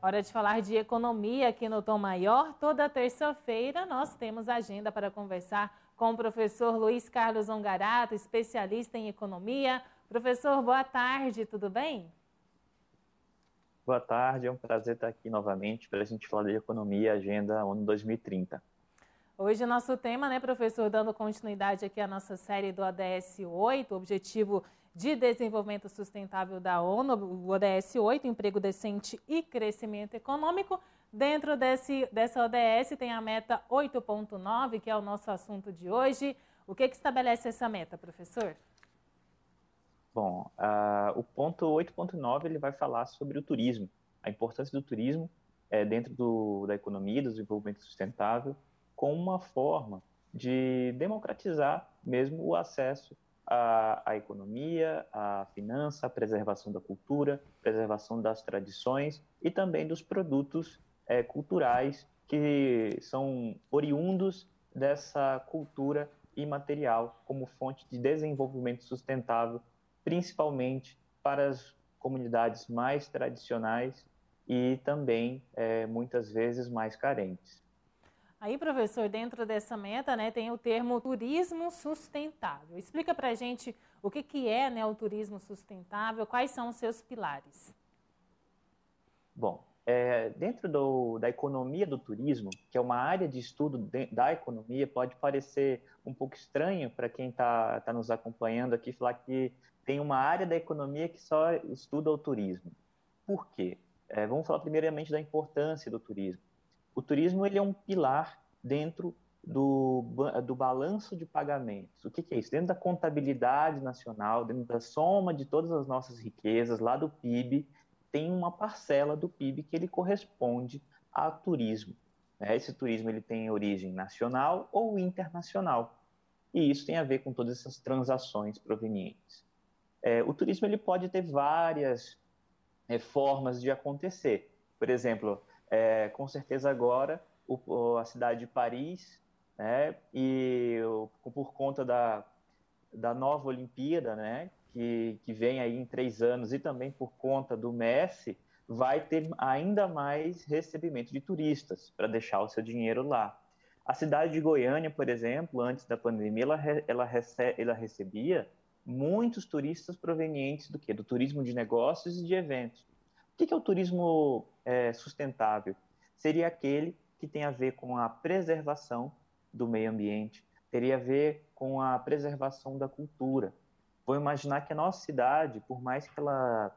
Hora de falar de economia aqui no Tom Maior. Toda terça-feira nós temos agenda para conversar com o professor Luiz Carlos Ongarato, especialista em economia. Professor, boa tarde, tudo bem? Boa tarde, é um prazer estar aqui novamente para a gente falar de economia Agenda ano 2030. Hoje o nosso tema, né, professor, dando continuidade aqui à nossa série do ODS 8, Objetivo de Desenvolvimento Sustentável da ONU, o ODS 8, Emprego Decente e Crescimento Econômico. Dentro desse, dessa ODS tem a meta 8.9, que é o nosso assunto de hoje. O que, que estabelece essa meta, professor? Bom, uh, o ponto 8.9 ele vai falar sobre o turismo, a importância do turismo é, dentro do, da economia, do desenvolvimento sustentável, como uma forma de democratizar mesmo o acesso à, à economia, à finança, à preservação da cultura, preservação das tradições e também dos produtos é, culturais que são oriundos dessa cultura imaterial como fonte de desenvolvimento sustentável, principalmente para as comunidades mais tradicionais e também é, muitas vezes mais carentes. Aí, professor, dentro dessa meta, né, tem o termo turismo sustentável. Explica para a gente o que, que é né, o turismo sustentável, quais são os seus pilares. Bom, é, dentro do, da economia do turismo, que é uma área de estudo de, da economia, pode parecer um pouco estranho para quem está tá nos acompanhando aqui falar que tem uma área da economia que só estuda o turismo. Por quê? É, vamos falar primeiramente da importância do turismo. O turismo ele é um pilar dentro do, do balanço de pagamentos. O que, que é isso? Dentro da contabilidade nacional, dentro da soma de todas as nossas riquezas, lá do PIB, tem uma parcela do PIB que ele corresponde a turismo. Né? Esse turismo ele tem origem nacional ou internacional. E isso tem a ver com todas essas transações provenientes. É, o turismo ele pode ter várias é, formas de acontecer. Por exemplo, é, com certeza agora o, a cidade de Paris, né, e por conta da, da nova Olimpíada, né, que, que vem aí em três anos, e também por conta do Messi, vai ter ainda mais recebimento de turistas para deixar o seu dinheiro lá. A cidade de Goiânia, por exemplo, antes da pandemia, ela, ela, rece, ela recebia muitos turistas provenientes do que? Do turismo de negócios e de eventos. O que é o turismo é, sustentável? Seria aquele que tem a ver com a preservação do meio ambiente, teria a ver com a preservação da cultura, Vou imaginar que a nossa cidade, por mais que ela,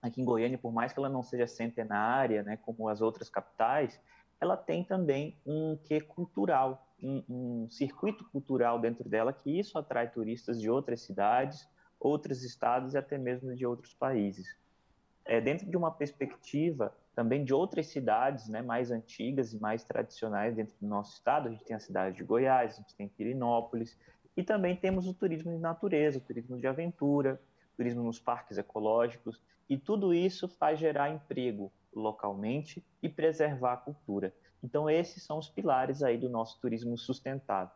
aqui em Goiânia, por mais que ela não seja centenária, né, como as outras capitais, ela tem também um quê cultural, um, um circuito cultural dentro dela, que isso atrai turistas de outras cidades, outros estados e até mesmo de outros países. É, dentro de uma perspectiva também de outras cidades né, mais antigas e mais tradicionais dentro do nosso estado, a gente tem a cidade de Goiás, a gente tem Pirinópolis, e também temos o turismo de natureza, o turismo de aventura, turismo nos parques ecológicos, e tudo isso faz gerar emprego localmente e preservar a cultura. Então, esses são os pilares aí do nosso turismo sustentável.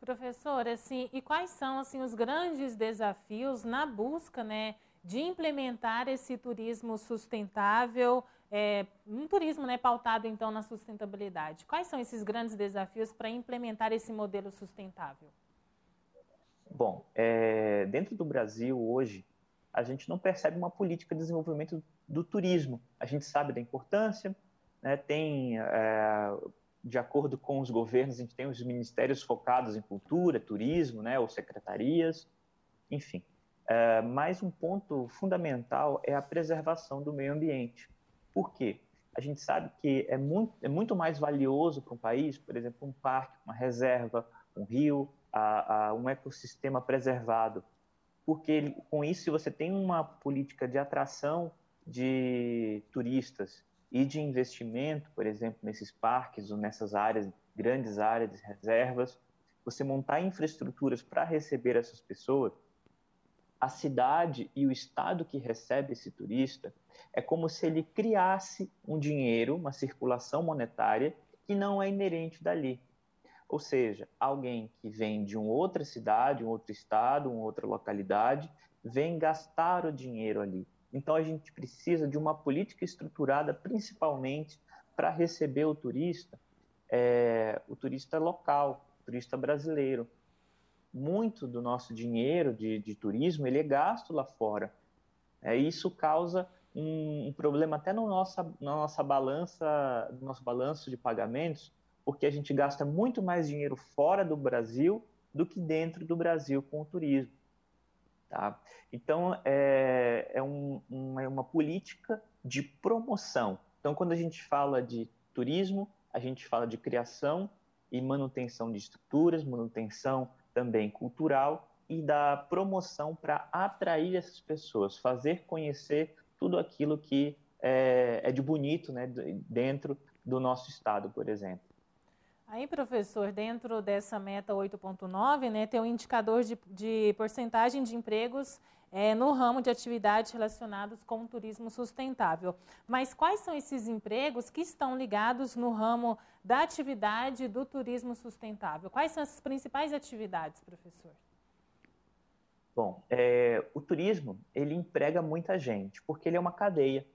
Professor, assim, e quais são assim os grandes desafios na busca, né, de implementar esse turismo sustentável, é, um turismo né, pautado então na sustentabilidade. Quais são esses grandes desafios para implementar esse modelo sustentável? Bom, é, dentro do Brasil hoje, a gente não percebe uma política de desenvolvimento do turismo. A gente sabe da importância, né, tem, é, de acordo com os governos, a gente tem os ministérios focados em cultura, turismo, né, ou secretarias, enfim. É, mas um ponto fundamental é a preservação do meio ambiente. Por quê? A gente sabe que é muito, é muito mais valioso para um país, por exemplo, um parque, uma reserva, um rio, a, a um ecossistema preservado. Porque com isso, você tem uma política de atração de turistas e de investimento, por exemplo, nesses parques ou nessas áreas, grandes áreas de reservas, você montar infraestruturas para receber essas pessoas, a cidade e o estado que recebe esse turista é como se ele criasse um dinheiro, uma circulação monetária que não é inerente dali. Ou seja, alguém que vem de uma outra cidade, um outro estado, uma outra localidade, vem gastar o dinheiro ali. Então a gente precisa de uma política estruturada, principalmente para receber o turista, é, o turista local, o turista brasileiro. Muito do nosso dinheiro de, de turismo ele é gasto lá fora. É, isso causa um, um problema até no nossa, na nossa balança, no nosso balanço de pagamentos, porque a gente gasta muito mais dinheiro fora do Brasil do que dentro do Brasil com o turismo. Tá? Então, é, é, um, um, é uma política de promoção. Então, quando a gente fala de turismo, a gente fala de criação e manutenção de estruturas, manutenção também cultural e da promoção para atrair essas pessoas, fazer conhecer tudo aquilo que é, é de bonito né, dentro do nosso estado, por exemplo. Aí, professor, dentro dessa meta 8.9, né, tem um indicador de, de porcentagem de empregos é, no ramo de atividades relacionados com o turismo sustentável. Mas quais são esses empregos que estão ligados no ramo da atividade do turismo sustentável? Quais são essas principais atividades, professor? Bom, é, o turismo ele emprega muita gente porque ele é uma cadeia.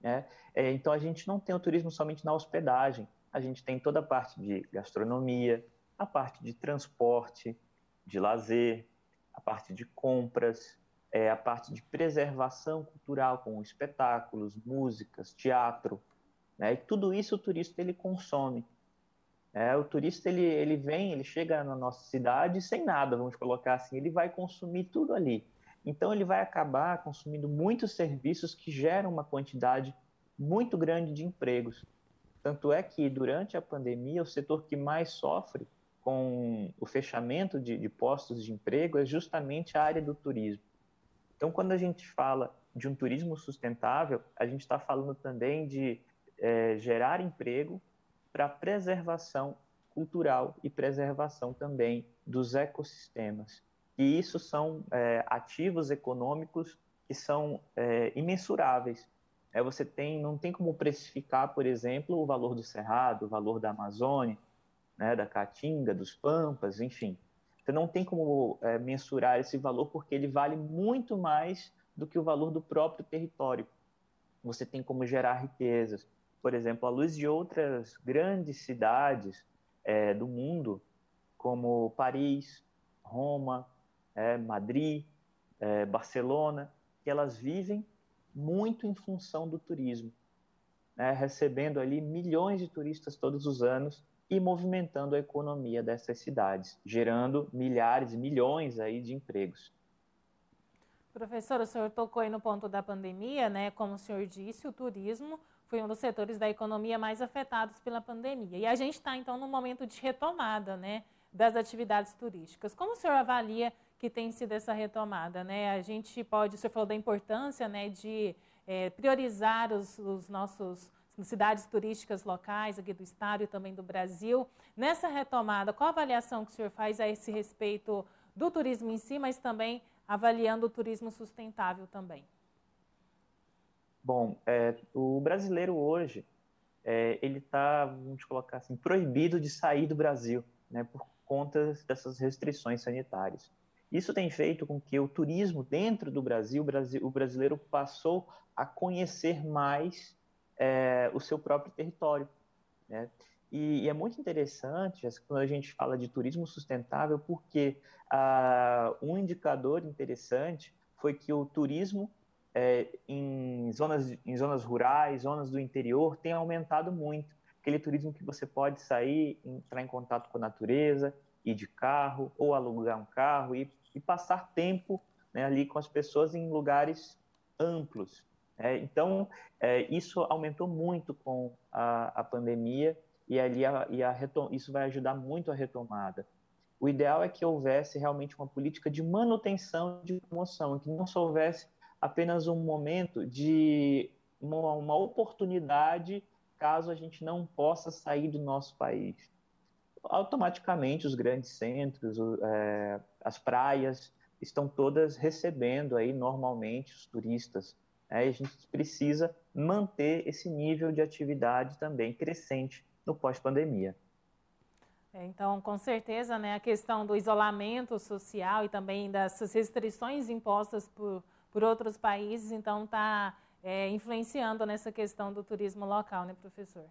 Né? É, então a gente não tem o turismo somente na hospedagem a gente tem toda a parte de gastronomia, a parte de transporte, de lazer, a parte de compras, é, a parte de preservação cultural com espetáculos, músicas, teatro, né? E tudo isso o turista ele consome. É, o turista ele, ele vem, ele chega na nossa cidade sem nada, vamos colocar assim, ele vai consumir tudo ali. Então ele vai acabar consumindo muitos serviços que geram uma quantidade muito grande de empregos. Tanto é que, durante a pandemia, o setor que mais sofre com o fechamento de, de postos de emprego é justamente a área do turismo. Então, quando a gente fala de um turismo sustentável, a gente está falando também de é, gerar emprego para preservação cultural e preservação também dos ecossistemas. E isso são é, ativos econômicos que são é, imensuráveis é, você tem, não tem como precificar, por exemplo, o valor do Cerrado, o valor da Amazônia, né, da Caatinga, dos Pampas, enfim. Você não tem como é, mensurar esse valor porque ele vale muito mais do que o valor do próprio território. Você tem como gerar riquezas. Por exemplo, à luz de outras grandes cidades é, do mundo, como Paris, Roma, é, Madrid, é, Barcelona, que elas vivem muito em função do turismo, né, recebendo ali milhões de turistas todos os anos e movimentando a economia dessas cidades, gerando milhares, milhões aí de empregos. Professor, o senhor tocou aí no ponto da pandemia, né? Como o senhor disse, o turismo foi um dos setores da economia mais afetados pela pandemia. E a gente está, então, num momento de retomada, né? Das atividades turísticas. Como o senhor avalia que tem sido essa retomada, né? A gente pode, o senhor falou da importância, né, de é, priorizar os, os nossos cidades turísticas locais aqui do estado e também do Brasil. Nessa retomada, qual a avaliação que o senhor faz a esse respeito do turismo em si, mas também avaliando o turismo sustentável também? Bom, é, o brasileiro hoje, é, ele está, vamos colocar assim, proibido de sair do Brasil, né, por conta dessas restrições sanitárias. Isso tem feito com que o turismo dentro do Brasil, o brasileiro passou a conhecer mais é, o seu próprio território. Né? E, e, é muito interessante quando a gente fala de turismo sustentável, porque ah, um indicador interessante foi que o turismo é, em, zonas, em zonas rurais, zonas do interior, tem aumentado muito. Aquele turismo que você pode sair, entrar em contato com a natureza, ir de carro, ou alugar um carro, ir e passar tempo né, ali com as pessoas em lugares amplos. É, então, é, isso aumentou muito com a, a pandemia e, ali a, e a isso vai ajudar muito a retomada. O ideal é que houvesse realmente uma política de manutenção de promoção, que não só houvesse apenas um momento de uma, uma oportunidade caso a gente não possa sair do nosso país automaticamente os grandes centros, é, as praias estão todas recebendo aí normalmente os turistas. Né? E a gente precisa manter esse nível de atividade também crescente no pós-pandemia. É, então, com certeza, né, a questão do isolamento social e também das restrições impostas por, por outros países, então está é, influenciando nessa questão do turismo local, né, professor?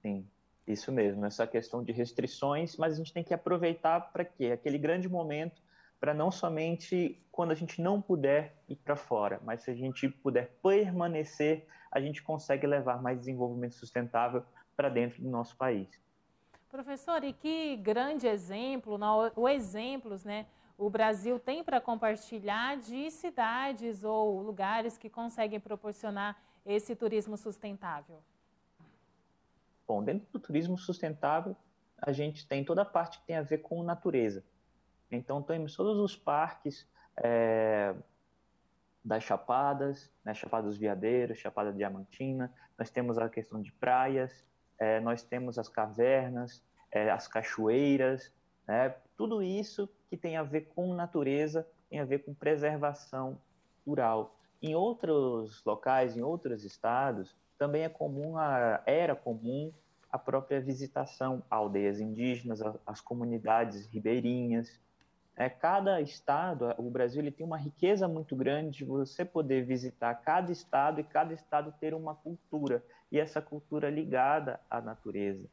Sim, isso mesmo, essa questão de restrições, mas a gente tem que aproveitar para quê? Aquele grande momento para não somente quando a gente não puder ir para fora, mas se a gente puder permanecer, a gente consegue levar mais desenvolvimento sustentável para dentro do nosso país. Professor, e que grande exemplo, ou exemplos, né, o Brasil tem para compartilhar de cidades ou lugares que conseguem proporcionar esse turismo sustentável? Bom, dentro do turismo sustentável, a gente tem toda a parte que tem a ver com natureza. Então, temos todos os parques é, das Chapadas, né, Chapada dos Veadeiros, Chapada Diamantina, nós temos a questão de praias, é, nós temos as cavernas, é, as cachoeiras, né, tudo isso que tem a ver com natureza, tem a ver com preservação rural. Em outros locais, em outros estados, também é comum, a, era comum a própria visitação a aldeias indígenas, as comunidades ribeirinhas, é, cada estado, o Brasil ele tem uma riqueza muito grande de você poder visitar cada estado e cada estado ter uma cultura e essa cultura ligada à natureza.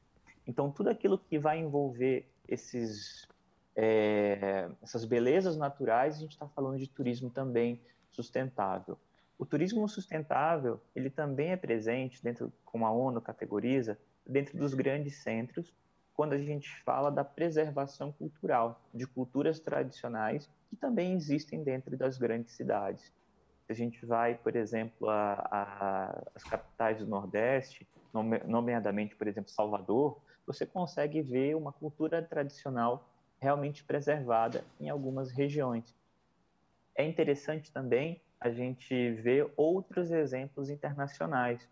Então tudo aquilo que vai envolver esses é, essas belezas naturais, a gente está falando de turismo também sustentável. O turismo sustentável ele também é presente dentro, como a ONU categoriza, dentro dos grandes centros quando a gente fala da preservação cultural de culturas tradicionais que também existem dentro das grandes cidades. Se a gente vai, por exemplo, às capitais do Nordeste, nomeadamente, por exemplo, Salvador, você consegue ver uma cultura tradicional realmente preservada em algumas regiões. É interessante também a gente ver outros exemplos internacionais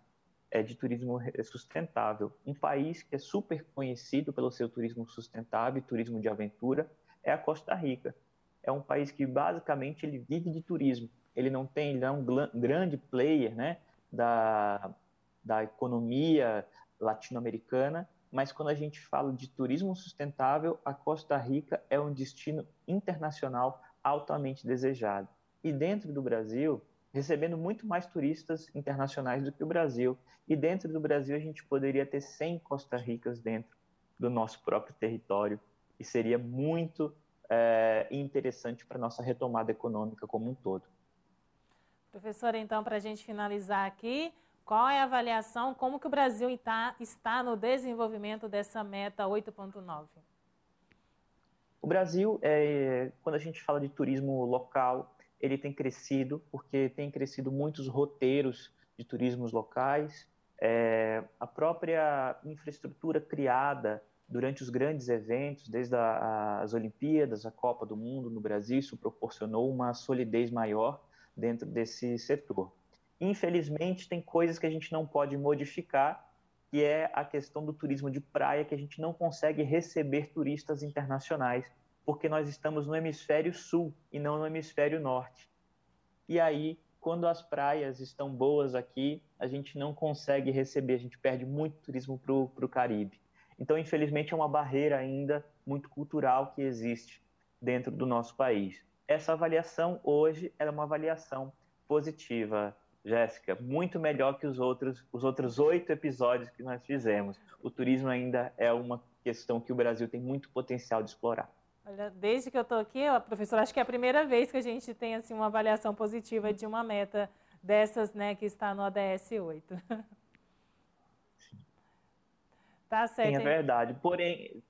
é, de turismo sustentável. Um país que é super conhecido pelo seu turismo sustentável e turismo de aventura é a Costa Rica. É um país que basicamente ele vive de turismo. Ele não tem, ele é um grande player, né, da, da economia latino-americana, mas quando a gente fala de turismo sustentável, a Costa Rica é um destino internacional altamente desejado. E dentro do Brasil, recebendo muito mais turistas internacionais do que o Brasil. E dentro do Brasil a gente poderia ter 100 Costa Ricas dentro do nosso próprio território e seria muito é, interessante para a nossa retomada econômica como um todo. Professora, então, para a gente finalizar aqui, qual é a avaliação, como que o Brasil está, está no desenvolvimento dessa meta 8.9? O Brasil, é, quando a gente fala de turismo local, ele tem crescido, porque tem crescido muitos roteiros de turismos locais, é, a própria infraestrutura criada durante os grandes eventos, desde a, as Olimpíadas, a Copa do Mundo no Brasil, isso proporcionou uma solidez maior dentro desse setor. Infelizmente, tem coisas que a gente não pode modificar, que é a questão do turismo de praia, que a gente não consegue receber turistas internacionais porque nós estamos no hemisfério sul e não no hemisfério norte. E aí, quando as praias estão boas aqui, a gente não consegue receber, a gente perde muito turismo para o Caribe. Então, infelizmente, é uma barreira ainda muito cultural que existe dentro do nosso país. Essa avaliação hoje é uma avaliação positiva, Jéssica, muito melhor que os outros os outros oito episódios que nós fizemos. O turismo ainda é uma questão que o Brasil tem muito potencial de explorar. Olha, desde que eu estou aqui, professora, acho que é a primeira vez que a gente tem assim, uma avaliação positiva de uma meta dessas né, que está no ODS 8. Tá certo. Sim, é verdade. Porém,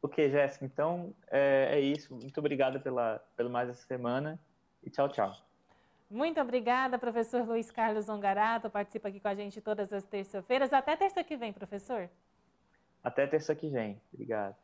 ok, Jéssica, então é, é, isso. Muito obrigado pela, pelo mais essa semana e tchau, tchau. Muito obrigada, professor Luiz Carlos Ongarato, participa aqui com a gente todas as terças-feiras. Até terça que vem, professor. Até terça que vem. Obrigado.